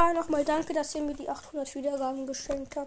Ah, nochmal danke, dass ihr mir die 800 Wiedergaben geschenkt habt.